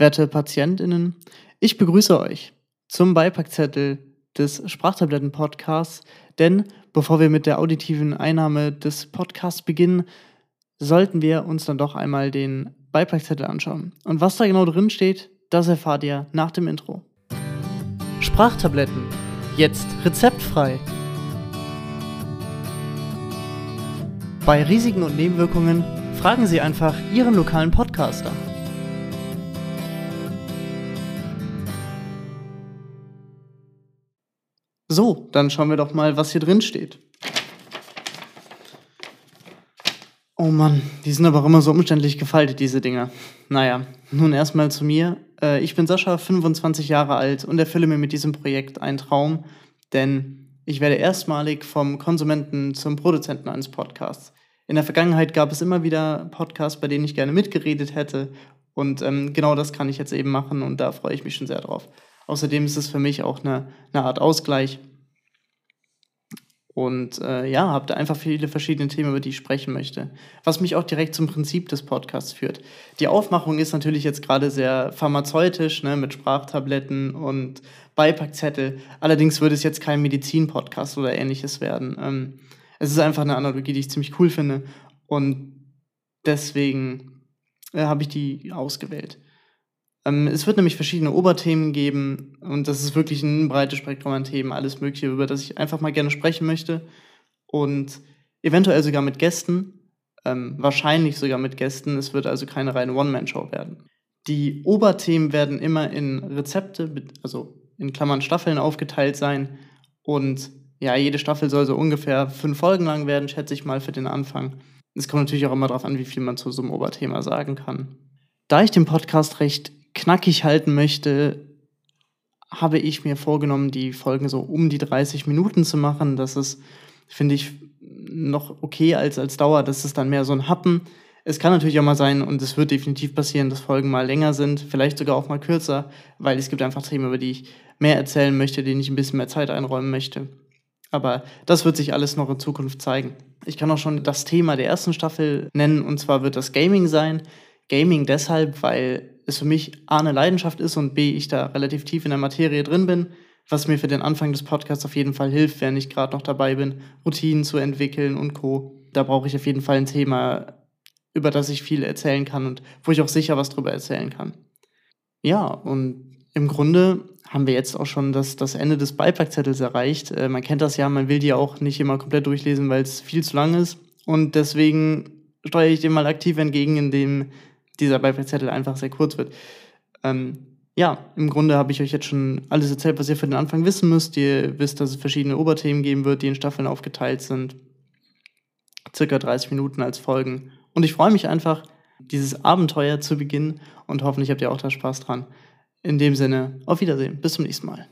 Werte PatientInnen, ich begrüße euch zum Beipackzettel des Sprachtabletten-Podcasts, denn bevor wir mit der auditiven Einnahme des Podcasts beginnen, sollten wir uns dann doch einmal den Beipackzettel anschauen. Und was da genau drin steht, das erfahrt ihr nach dem Intro. Sprachtabletten, jetzt rezeptfrei. Bei Risiken und Nebenwirkungen fragen Sie einfach Ihren lokalen Podcaster. So, dann schauen wir doch mal, was hier drin steht. Oh Mann, die sind aber auch immer so umständlich gefaltet, diese Dinger. Naja, nun erstmal zu mir. Äh, ich bin Sascha, 25 Jahre alt und erfülle mir mit diesem Projekt einen Traum, denn ich werde erstmalig vom Konsumenten zum Produzenten eines Podcasts. In der Vergangenheit gab es immer wieder Podcasts, bei denen ich gerne mitgeredet hätte und ähm, genau das kann ich jetzt eben machen und da freue ich mich schon sehr drauf. Außerdem ist es für mich auch eine, eine Art Ausgleich. Und äh, ja, habe da einfach viele verschiedene Themen, über die ich sprechen möchte. Was mich auch direkt zum Prinzip des Podcasts führt. Die Aufmachung ist natürlich jetzt gerade sehr pharmazeutisch, ne, mit Sprachtabletten und Beipackzettel. Allerdings würde es jetzt kein Medizin-Podcast oder ähnliches werden. Ähm, es ist einfach eine Analogie, die ich ziemlich cool finde. Und deswegen äh, habe ich die ausgewählt. Ähm, es wird nämlich verschiedene Oberthemen geben und das ist wirklich ein breites Spektrum an Themen, alles Mögliche, über das ich einfach mal gerne sprechen möchte und eventuell sogar mit Gästen, ähm, wahrscheinlich sogar mit Gästen. Es wird also keine reine One-Man-Show werden. Die Oberthemen werden immer in Rezepte, also in Klammern Staffeln aufgeteilt sein und ja, jede Staffel soll so ungefähr fünf Folgen lang werden, schätze ich mal für den Anfang. Es kommt natürlich auch immer darauf an, wie viel man zu so einem Oberthema sagen kann. Da ich den Podcast recht knackig halten möchte, habe ich mir vorgenommen, die Folgen so um die 30 Minuten zu machen. Das ist, finde ich, noch okay als, als Dauer. Das ist dann mehr so ein Happen. Es kann natürlich auch mal sein, und es wird definitiv passieren, dass Folgen mal länger sind, vielleicht sogar auch mal kürzer, weil es gibt einfach Themen, über die ich mehr erzählen möchte, denen ich ein bisschen mehr Zeit einräumen möchte. Aber das wird sich alles noch in Zukunft zeigen. Ich kann auch schon das Thema der ersten Staffel nennen, und zwar wird das Gaming sein. Gaming deshalb, weil es für mich A eine Leidenschaft ist und B ich da relativ tief in der Materie drin bin, was mir für den Anfang des Podcasts auf jeden Fall hilft, wenn ich gerade noch dabei bin, Routinen zu entwickeln und Co. Da brauche ich auf jeden Fall ein Thema, über das ich viel erzählen kann und wo ich auch sicher was drüber erzählen kann. Ja, und im Grunde haben wir jetzt auch schon das, das Ende des Beipackzettels erreicht. Äh, man kennt das ja, man will die auch nicht immer komplett durchlesen, weil es viel zu lang ist. Und deswegen steuere ich dem mal aktiv entgegen, indem dieser Beipackzettel einfach sehr kurz wird. Ähm, ja, im Grunde habe ich euch jetzt schon alles erzählt, was ihr für den Anfang wissen müsst. Ihr wisst, dass es verschiedene Oberthemen geben wird, die in Staffeln aufgeteilt sind. Circa 30 Minuten als Folgen. Und ich freue mich einfach, dieses Abenteuer zu beginnen und hoffentlich habt ihr auch da Spaß dran. In dem Sinne, auf Wiedersehen. Bis zum nächsten Mal.